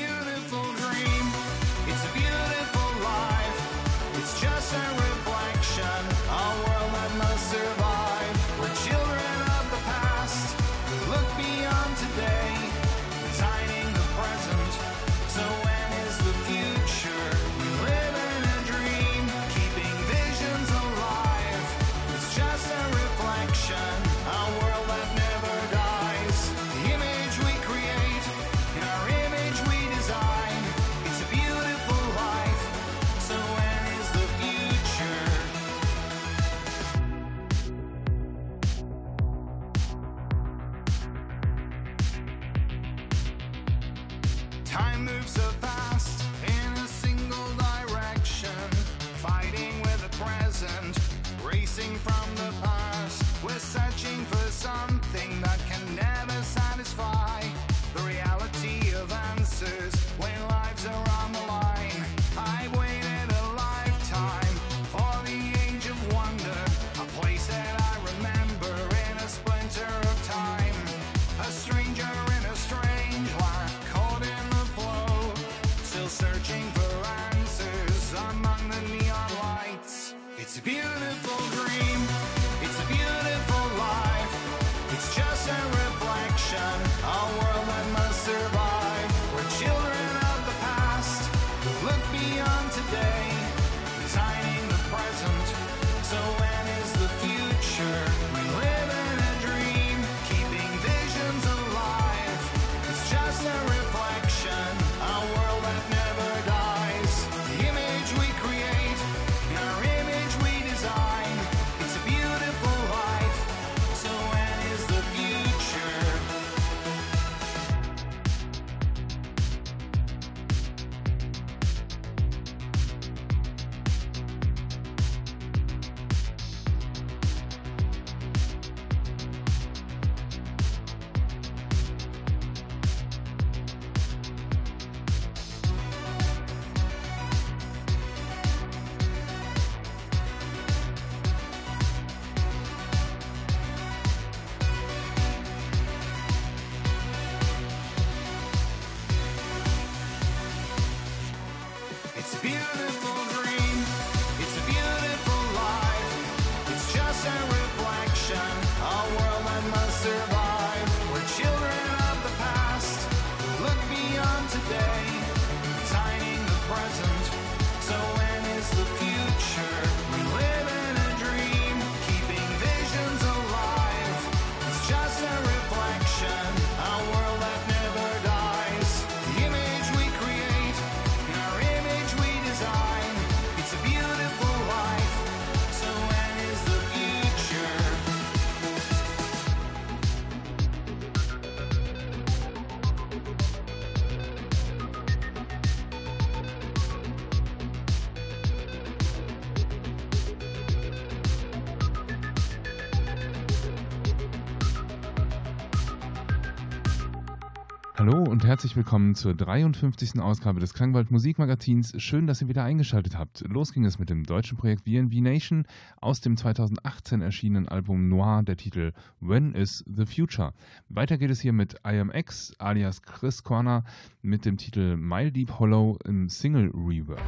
beautiful dream. It's a beautiful life. It's just a herzlich willkommen zur 53. Ausgabe des Klangwald Musikmagazins. Schön, dass ihr wieder eingeschaltet habt. Los ging es mit dem deutschen Projekt VNV Nation aus dem 2018 erschienenen Album Noir, der Titel When is the Future. Weiter geht es hier mit IMX alias Chris Corner mit dem Titel Mile Deep Hollow im Single Rework.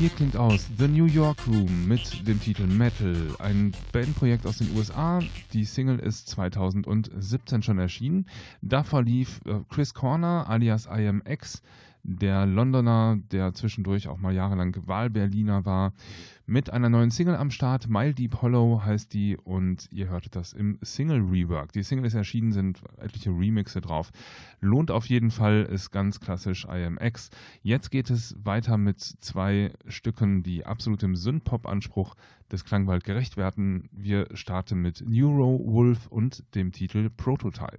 Hier klingt aus The New York Room mit dem Titel Metal, ein Bandprojekt aus den USA. Die Single ist 2017 schon erschienen. Davor lief äh, Chris Corner alias IMX der Londoner, der zwischendurch auch mal jahrelang Wahlberliner war, mit einer neuen Single am Start. Mile Deep Hollow heißt die und ihr hörtet das im Single Rework. Die Single ist erschienen, sind etliche Remixe drauf. Lohnt auf jeden Fall, ist ganz klassisch IMX. Jetzt geht es weiter mit zwei Stücken, die absolut dem Synth-Pop-Anspruch des Klangwald gerecht werden. Wir starten mit Neuro Wolf und dem Titel Prototype.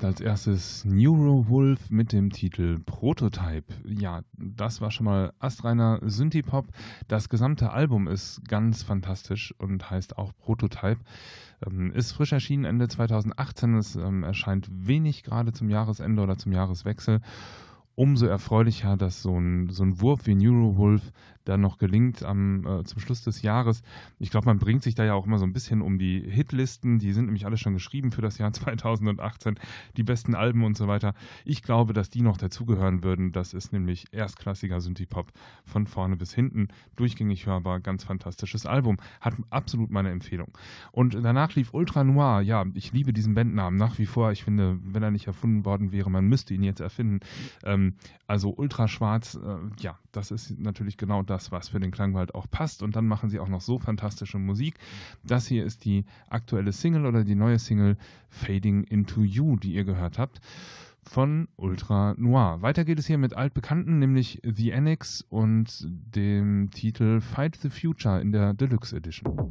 Hörtet als erstes Neurowolf mit dem Titel Prototype. Ja, das war schon mal astreiner Synthie-Pop. Das gesamte Album ist ganz fantastisch und heißt auch Prototype. Ähm, ist frisch erschienen Ende 2018. Es ähm, erscheint wenig gerade zum Jahresende oder zum Jahreswechsel. Umso erfreulicher, dass so ein, so ein Wurf wie Neurowolf dann noch gelingt am, äh, zum Schluss des Jahres. Ich glaube, man bringt sich da ja auch immer so ein bisschen um die Hitlisten. Die sind nämlich alle schon geschrieben für das Jahr 2018, die besten Alben und so weiter. Ich glaube, dass die noch dazugehören würden. Das ist nämlich erstklassiger Synthie-Pop von vorne bis hinten. Durchgängig hörbar, ganz fantastisches Album. Hat absolut meine Empfehlung. Und danach lief Ultra Noir. Ja, ich liebe diesen Bandnamen nach wie vor. Ich finde, wenn er nicht erfunden worden wäre, man müsste ihn jetzt erfinden. Ähm, also Ultraschwarz, äh, ja, das ist natürlich genau das, was für den Klangwald auch passt. Und dann machen sie auch noch so fantastische Musik. Das hier ist die aktuelle Single oder die neue Single Fading into You, die ihr gehört habt. Von Ultra Noir. Weiter geht es hier mit altbekannten, nämlich The Annex und dem Titel Fight the Future in der Deluxe Edition.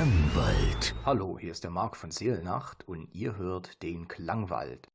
Klangwald. Hallo, hier ist der Marc von Seelnacht und ihr hört den Klangwald.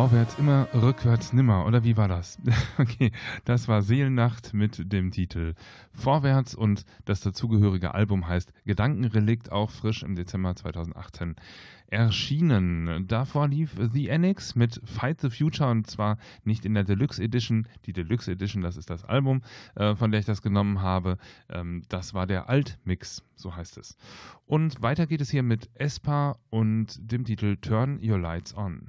Vorwärts immer, rückwärts nimmer, oder wie war das? okay, das war Seelennacht mit dem Titel Vorwärts und das dazugehörige Album heißt Gedankenrelikt, auch frisch im Dezember 2018 erschienen. Davor lief The Annex mit Fight the Future und zwar nicht in der Deluxe Edition. Die Deluxe Edition, das ist das Album, äh, von der ich das genommen habe. Ähm, das war der Altmix, so heißt es. Und weiter geht es hier mit Espa und dem Titel Turn Your Lights On.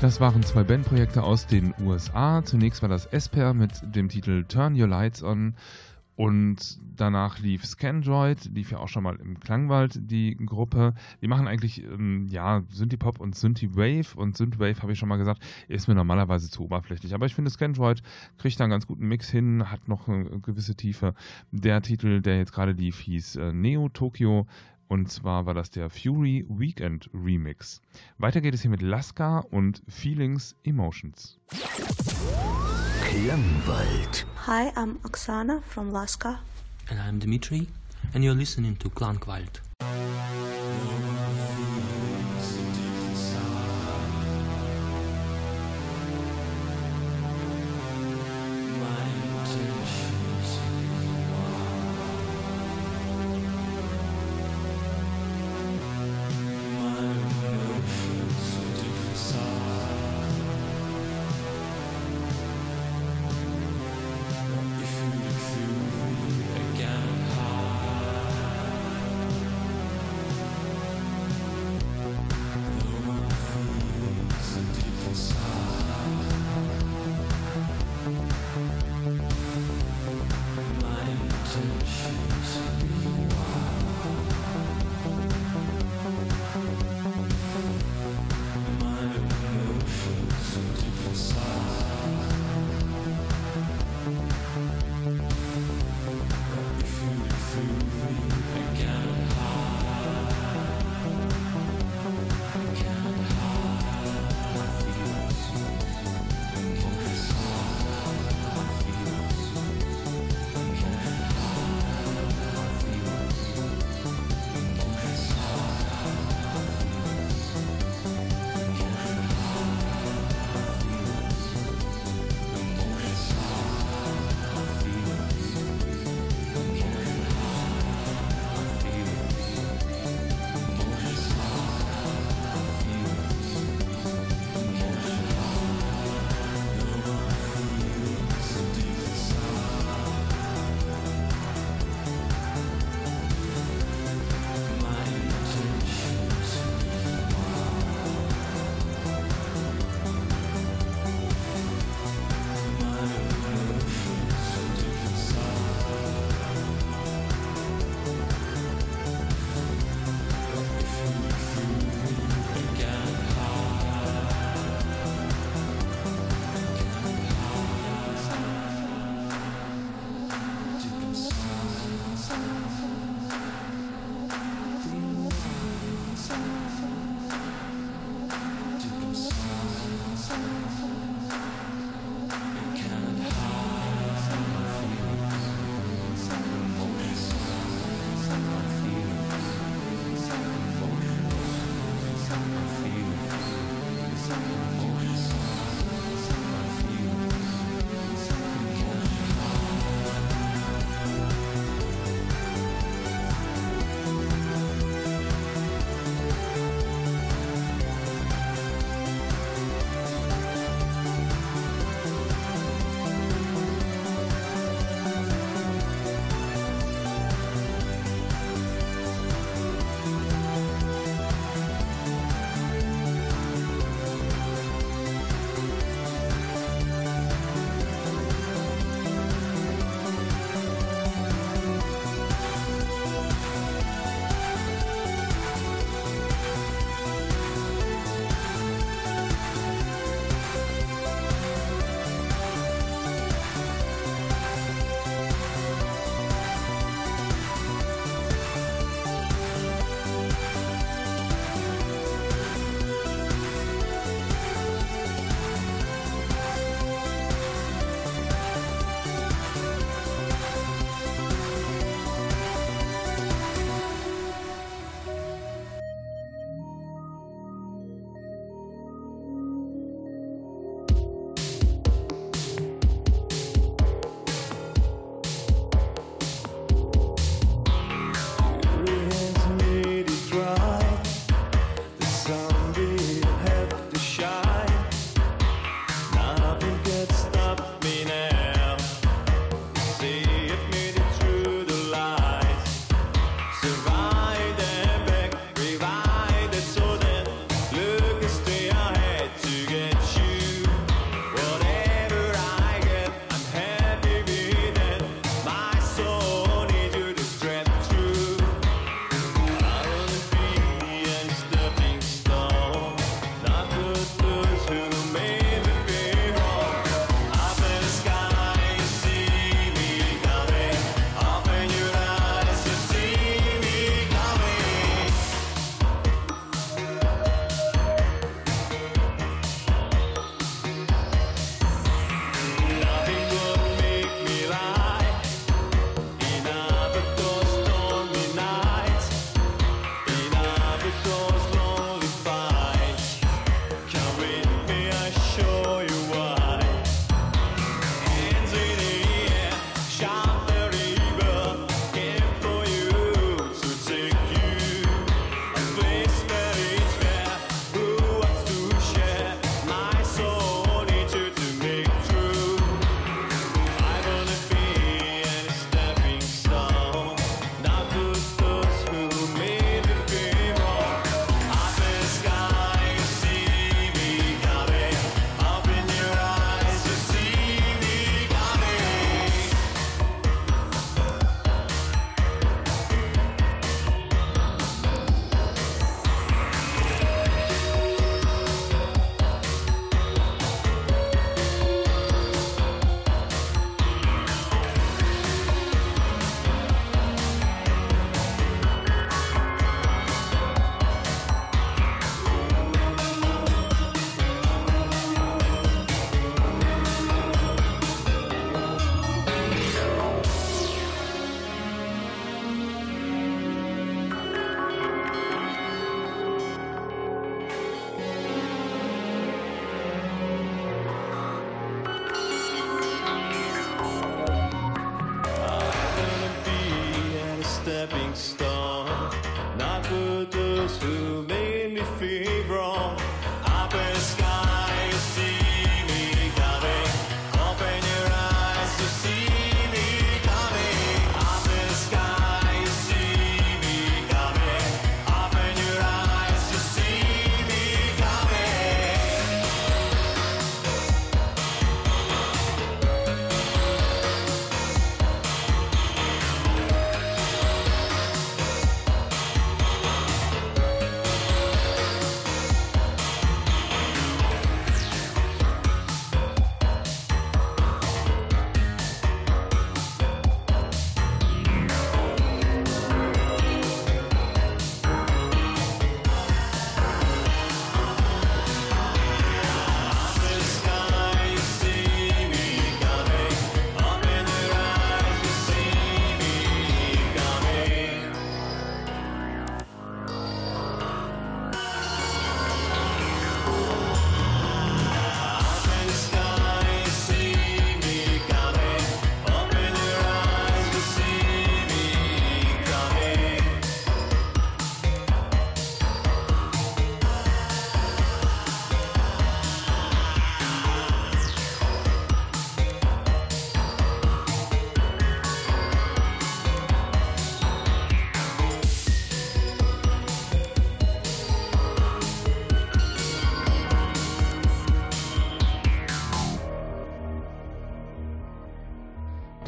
Das waren zwei Bandprojekte aus den USA. Zunächst war das Esper mit dem Titel Turn Your Lights On und danach lief Scandroid, lief ja auch schon mal im Klangwald die Gruppe. Die machen eigentlich ähm, ja Synthie-Pop und Synthie-Wave und Synthwave, habe ich schon mal gesagt, ist mir normalerweise zu oberflächlich. Aber ich finde Scandroid kriegt da einen ganz guten Mix hin, hat noch eine gewisse Tiefe. Der Titel, der jetzt gerade lief, hieß äh, Neo Tokyo und zwar war das der Fury Weekend Remix. Weiter geht es hier mit Laska und Feelings Emotions. Klangwald. Hi, I'm Oksana from Laska. And I'm Dmitry, and you're listening to Klangwald.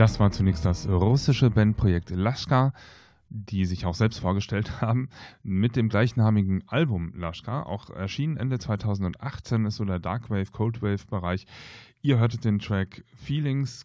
Das war zunächst das russische Bandprojekt Laschka, die sich auch selbst vorgestellt haben, mit dem gleichnamigen Album Laschka, auch erschienen Ende 2018, ist so der Darkwave, Coldwave Bereich Ihr hörtet den Track Feelings,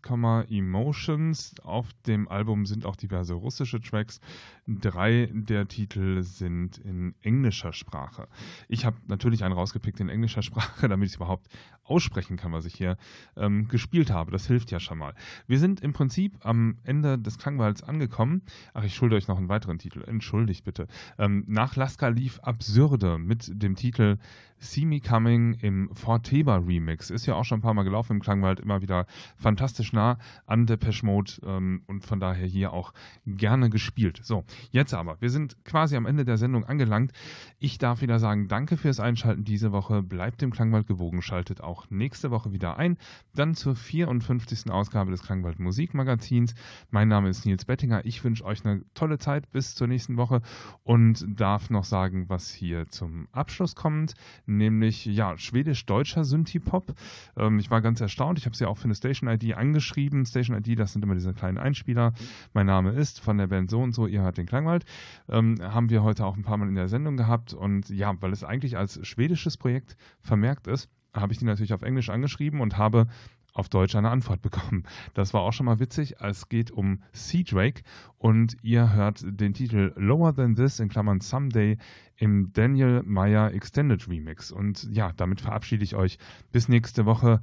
Emotions. Auf dem Album sind auch diverse russische Tracks. Drei der Titel sind in englischer Sprache. Ich habe natürlich einen rausgepickt in englischer Sprache, damit ich überhaupt aussprechen kann, was ich hier ähm, gespielt habe. Das hilft ja schon mal. Wir sind im Prinzip am Ende des Klangwalds angekommen. Ach, ich schulde euch noch einen weiteren Titel. Entschuldigt bitte. Ähm, nach Laska lief Absurde mit dem Titel See Me Coming im Forteba Remix. Ist ja auch schon ein paar Mal gelaufen im Klangwald, immer wieder fantastisch nah an Depeche Mode ähm, und von daher hier auch gerne gespielt. So, jetzt aber, wir sind quasi am Ende der Sendung angelangt. Ich darf wieder sagen, danke fürs Einschalten diese Woche. Bleibt dem Klangwald gewogen, schaltet auch nächste Woche wieder ein. Dann zur 54. Ausgabe des Klangwald Musikmagazins. Mein Name ist Nils Bettinger. Ich wünsche euch eine tolle Zeit bis zur nächsten Woche und darf noch sagen, was hier zum Abschluss kommt nämlich ja schwedisch-deutscher Synthie-Pop. Ähm, ich war ganz erstaunt. Ich habe sie auch für eine Station ID angeschrieben. Station ID, das sind immer diese kleinen Einspieler. Mein Name ist von der Band so und so. Ihr hört den Klangwald. Ähm, haben wir heute auch ein paar Mal in der Sendung gehabt und ja, weil es eigentlich als schwedisches Projekt vermerkt ist, habe ich die natürlich auf Englisch angeschrieben und habe auf Deutsch eine Antwort bekommen. Das war auch schon mal witzig. Es geht um Sea Drake und ihr hört den Titel Lower Than This in Klammern Someday im Daniel Meyer Extended Remix. Und ja, damit verabschiede ich euch bis nächste Woche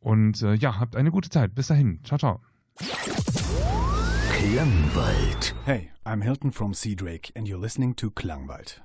und äh, ja, habt eine gute Zeit. Bis dahin. Ciao, ciao. Klangwald. Hey, I'm Hilton from Sea Drake and you're listening to Klangwald.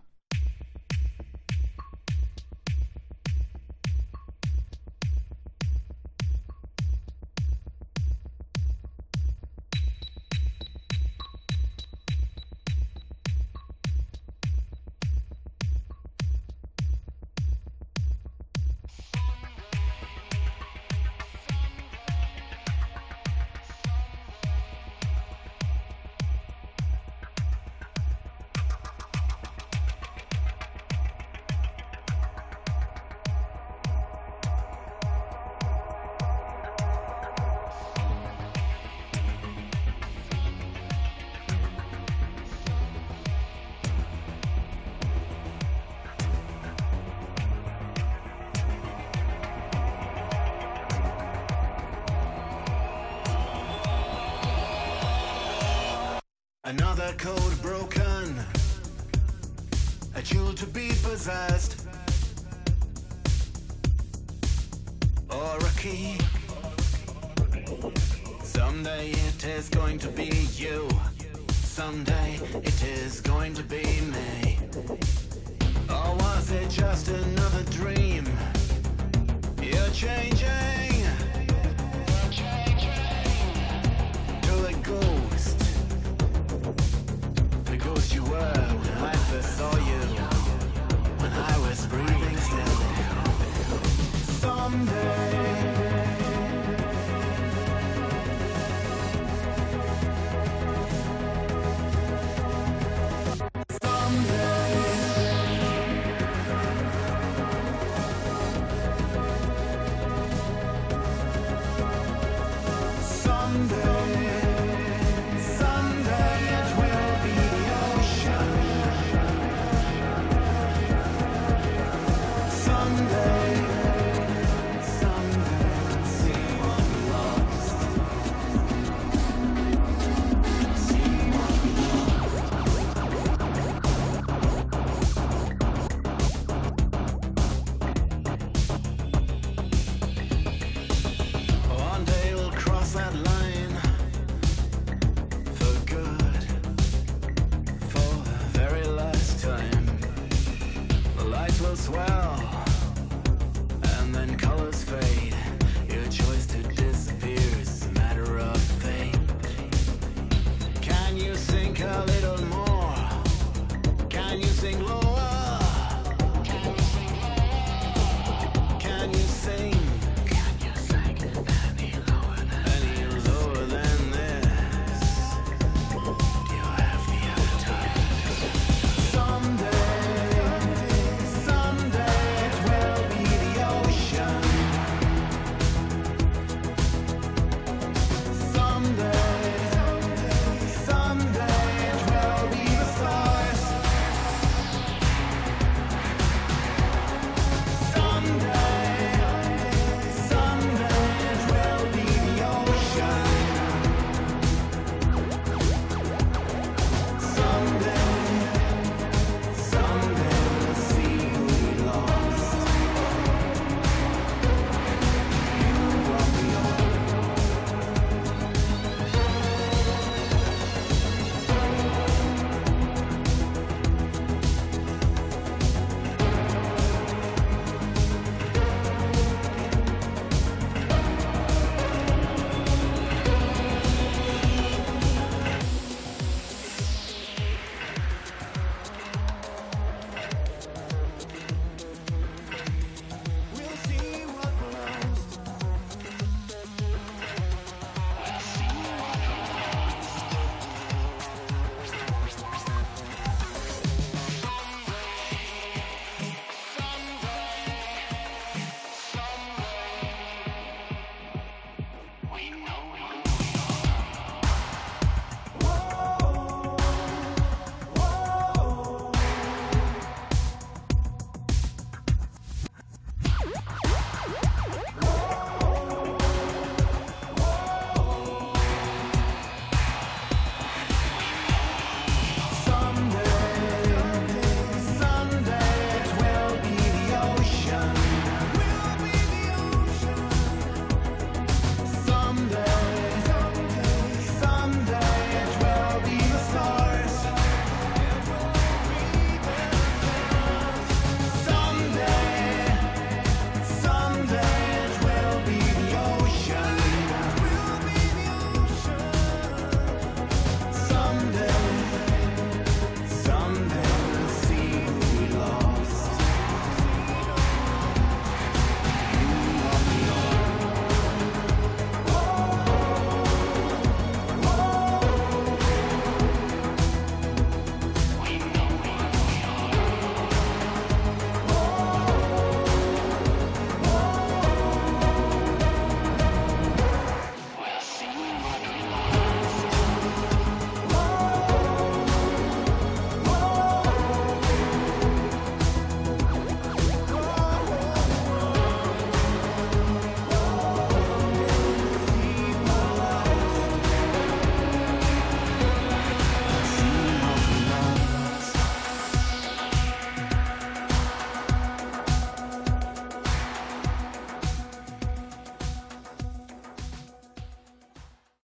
Another code broken, a jewel to be possessed, or a key. Someday it is going to be you, someday it is going to be me. Or was it just another dream? You're changing.